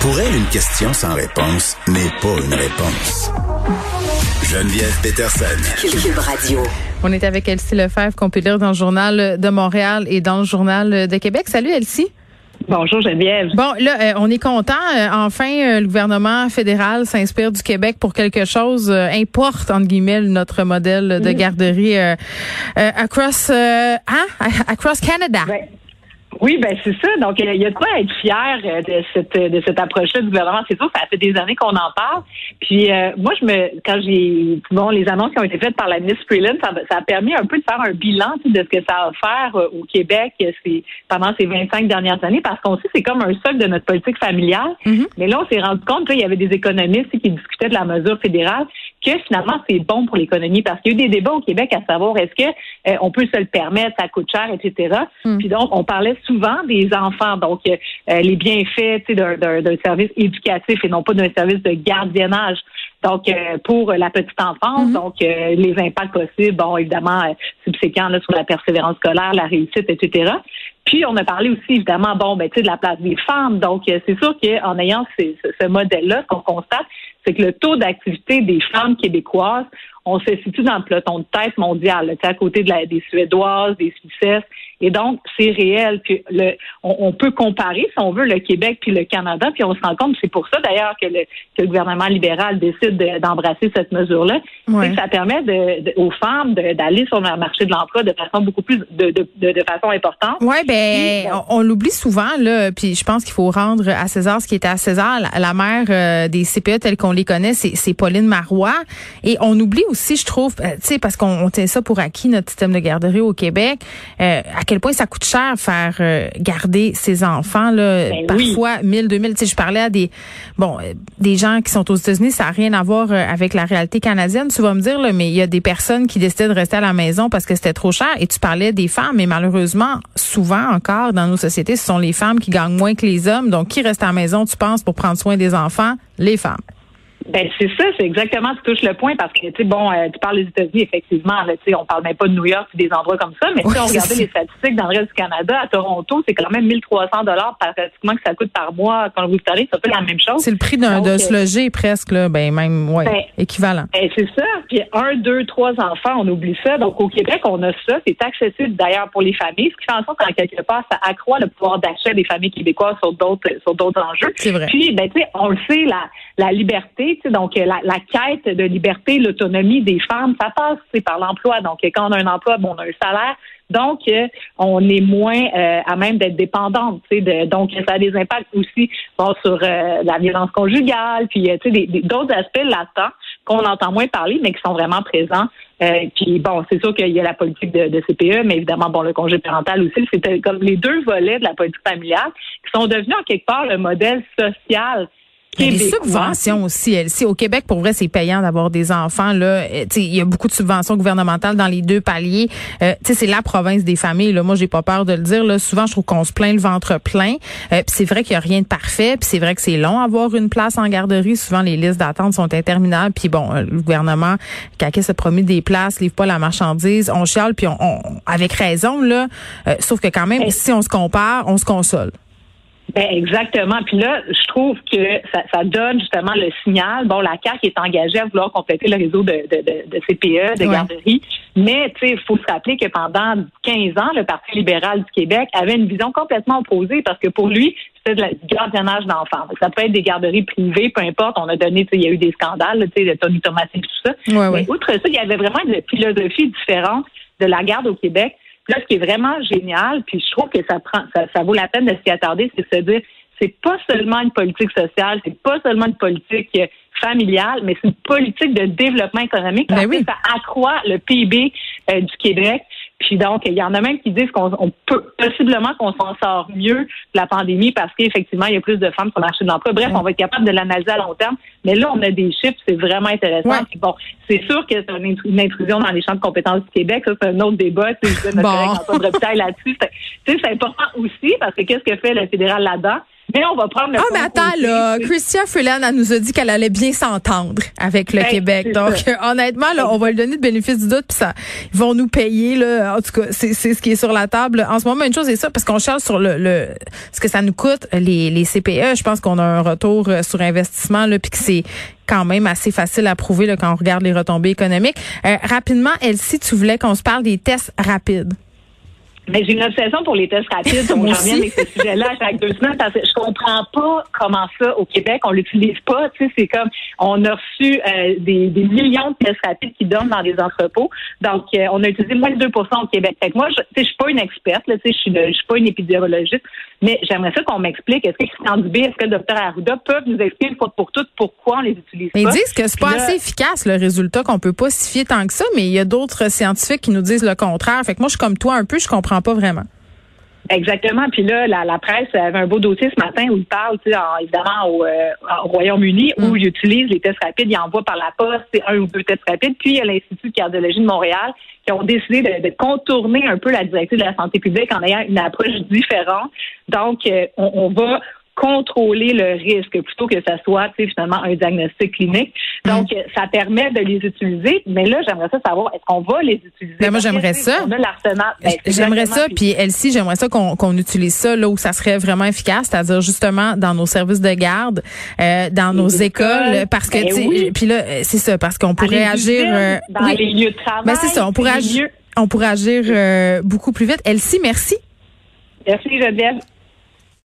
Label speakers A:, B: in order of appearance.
A: Pour elle, une question sans réponse n'est pas une réponse. Geneviève Peterson.
B: Cube Radio.
C: On est avec Elsie Lefebvre, qu'on peut lire dans le Journal de Montréal et dans le Journal de Québec. Salut Elsie.
D: Bonjour Geneviève.
C: Bon, là, euh, on est content. Euh, enfin, euh, le gouvernement fédéral s'inspire du Québec pour quelque chose, importe, entre guillemets, notre modèle de garderie across, hein? across Canada.
D: Oui, ben c'est ça. Donc, il y a de quoi être fier euh, de cette de cette approche-là du gouvernement. C'est sûr, ça fait des années qu'on en parle. Puis euh, moi, je me quand j'ai bon les annonces qui ont été faites par la ministre Freeland, ça, ça, a permis un peu de faire un bilan de ce que ça a offert euh, au Québec c'est, pendant ces 25 dernières années, parce qu'on sait c'est comme un socle de notre politique familiale. Mm-hmm. Mais là, on s'est rendu compte qu'il y avait des économistes qui discutaient de la mesure fédérale que finalement c'est bon pour l'économie? Parce qu'il y a eu des débats au Québec à savoir est-ce que euh, on peut se le permettre, ça coûte cher, etc. Hmm. Puis donc on parlait souvent des enfants, donc euh, les bienfaits d'un service éducatif et non pas d'un service de gardiennage. Donc euh, pour la petite enfance, hmm. donc les impacts possibles, bon évidemment subséquents là, sur la persévérance scolaire, la réussite, etc. Puis on a parlé aussi évidemment bon ben de la place des femmes. Donc c'est sûr qu'en ayant ce modèle-là, ce qu'on constate, c'est que le taux d'activité des femmes québécoises on se situe dans le peloton de tête mondial, à côté de la, des Suédoises, des Suissesses. Et donc, c'est réel. Puis le, on, peut comparer, si on veut, le Québec puis le Canada, puis on se rend compte, c'est pour ça d'ailleurs que le, que le gouvernement libéral décide d'embrasser cette mesure-là. Ouais. Ça permet de, aux femmes d'aller sur le marché de l'emploi de façon beaucoup plus de, de, de façon importante.
C: Oui, ben, on, on l'oublie souvent, là, puis je pense qu'il faut rendre à César ce qui était à César. La, mère euh, des CPE telles qu'on les connaît, c'est Pauline Marois. Et on oublie aussi, je trouve, euh, tu sais, parce qu'on tient ça pour acquis, notre système de garderie au Québec, euh, à quel point ça coûte cher faire euh, garder ses enfants, là, ben parfois 1000, 2000. Tu sais, je parlais à des, bon, des gens qui sont aux États-Unis, ça n'a rien à voir avec la réalité canadienne, tu vas me dire, là, mais il y a des personnes qui décidaient de rester à la maison parce que c'était trop cher. Et tu parlais des femmes, mais malheureusement, souvent encore dans nos sociétés, ce sont les femmes qui gagnent moins que les hommes. Donc, qui reste à la maison, tu penses, pour prendre soin des enfants? Les femmes.
D: Ben c'est ça, c'est exactement tu touches le point parce que tu sais bon, euh, tu parles des États-Unis effectivement, là, tu sais on parle même pas de New York ou des endroits comme ça, mais si on regardait les statistiques dans le reste du Canada, à Toronto, c'est quand même 1300 dollars pratiquement que ça coûte par mois quand vous savez, ça fait la même chose.
C: C'est le prix d'un de se loger presque là, ben même ouais, ben, équivalent.
D: Ben, c'est ça, puis un, deux, trois enfants, on oublie ça. Donc au Québec, on a ça, c'est accessible d'ailleurs pour les familles, ce qui fait en sorte qu'en quelque part ça accroît le pouvoir d'achat des familles québécoises sur d'autres sur d'autres enjeux.
C: C'est vrai.
D: Puis ben tu sais, on le sait la la liberté, donc la la quête de liberté, l'autonomie des femmes, ça passe par l'emploi. Donc, quand on a un emploi, bon, on a un salaire. Donc, euh, on est moins euh, à même d'être dépendante. Donc, ça a des impacts aussi sur euh, la violence conjugale, puis d'autres aspects latents qu'on entend moins parler, mais qui sont vraiment présents. puis bon, c'est sûr qu'il y a la politique de, CPE, mais évidemment, bon, le congé parental aussi. C'était comme les deux volets de la politique familiale qui sont devenus en quelque part le modèle social
C: les subventions aussi, Si Au Québec, pour vrai, c'est payant d'avoir des enfants. Là, euh, il y a beaucoup de subventions gouvernementales dans les deux paliers. Euh, c'est la province des familles. Là. Moi, j'ai pas peur de le dire. Là. Souvent, je trouve qu'on se plaint le ventre plein. Euh, c'est vrai qu'il y a rien de parfait. Puis c'est vrai que c'est long avoir une place en garderie. Souvent, les listes d'attente sont interminables. Puis bon, euh, le gouvernement, qui se promis des places, livre pas la marchandise. On chiale, puis on, avec raison. là. sauf que quand même, si on se compare, on se console.
D: Ben exactement. Puis là, je trouve que ça, ça, donne justement le signal. Bon, la CAQ est engagée à vouloir compléter le réseau de, de, de, de CPE, de garderies. Mais tu sais, il faut se rappeler que pendant 15 ans, le Parti libéral du Québec avait une vision complètement opposée parce que pour lui, c'était du gardiennage d'enfants. Ça peut être des garderies privées, peu importe. On a donné, il y a eu des scandales, tu sais, de Tony Thomas et tout ça. Mais outre ça, il y avait vraiment une philosophie différente de la garde au Québec Là, ce qui est vraiment génial, puis je trouve que ça prend, ça, vaut la peine de s'y attarder, c'est de se dire, c'est pas seulement une politique sociale, c'est pas seulement une politique familiale, mais c'est une politique de développement économique.
C: Ben oui.
D: Ça accroît le PIB euh, du Québec. Puis donc, il y en a même qui disent qu'on peut possiblement qu'on s'en sort mieux de la pandémie parce qu'effectivement, il y a plus de femmes sur le marché de l'emploi. Bref, on va être capable de l'analyser à long terme. Mais là, on a des chiffres, c'est vraiment intéressant. Bon, c'est sûr que c'est une intrusion dans les champs de compétences du Québec. Ça, c'est un autre débat. Tu sais, notre bon. collègue là-dessus. C'est important aussi parce que qu'est-ce que fait le fédéral là-dedans? Mais on va prendre le
C: Ah, mais attends, là, Christian Freeland, elle nous a dit qu'elle allait bien s'entendre avec le
D: Ben,
C: Québec. Donc,
D: ça.
C: euh, honnêtement, là, on va lui donner le bénéfice du doute, puis ça, ils vont nous payer, là. En tout cas, c'est c'est ce qui est sur la table. En ce moment, une chose est ça, parce qu'on cherche sur le, le ce que ça nous coûte, les, les CPE. Je pense qu'on a un retour euh, sur investissement, là, puis que c'est quand même assez facile à prouver là, quand on regarde les retombées économiques. Euh, rapidement, Elsie, tu voulais qu'on se parle des tests rapides.
D: Mais j'ai une obsession pour les tests rapides. Donc,
C: Moi
D: je reviens avec ce sujet-là chaque deux semaines parce que je comprends pas comment ça, au Québec, on l'utilise pas. Tu sais, c'est comme, on a reçu euh, des, des millions de tests rapides qui donnent dans des entrepôts. Donc, euh, on a utilisé moins de 2% au Québec. Fait que moi, je, tu sais, je suis pas une experte, là, tu sais, je suis, je suis pas une épidémiologiste, mais j'aimerais ça qu'on m'explique. Est-ce que Christian Dubé, est-ce que le docteur Arruda peuvent nous expliquer une fois pour toutes pourquoi on les utilise
C: Mais ils
D: pas?
C: disent que c'est pas
D: là-
C: assez efficace le résultat, qu'on peut pas s'y fier tant que ça, mais il y a d'autres scientifiques qui nous disent le contraire. Fait que moi, je suis comme toi un peu, je comprends pas vraiment.
D: Exactement. Puis là, la, la presse avait un beau dossier ce matin où il parle, tu sais, en- évidemment, au, euh, au Royaume-Uni, où il utilise les tests rapides. Il envoie par la poste c'est un ou deux tests rapides. Puis il y a l'Institut de cardiologie de Montréal qui ont décidé de, de contourner un peu la directive de la santé publique en ayant une approche différente. Donc, euh, on, on va contrôler le risque plutôt que ça soit finalement un diagnostic clinique. Donc, euh, ça permet de les utiliser. Mais là, j'aimerais ça savoir, est-ce qu'on va les utiliser?
C: Ben, moi,
D: que,
C: j'aimerais ça.
D: Ben,
C: J'aimerais ça, puis Elsie, j'aimerais ça qu'on utilise ça là où ça serait vraiment efficace, c'est-à-dire justement dans nos services de garde, euh, dans nos
D: Les
C: écoles,
D: écoles,
C: parce que
D: ben oui.
C: puis là, euh, c'est ça, parce qu'on pourrait agir. euh,
D: dans
C: oui.
D: les lieux de travail.
C: Ben, c'est ça, on pourrait agir,
D: lieux-
C: on pourrait agir euh, beaucoup plus vite. Elsie, merci.
D: Merci Geneviève.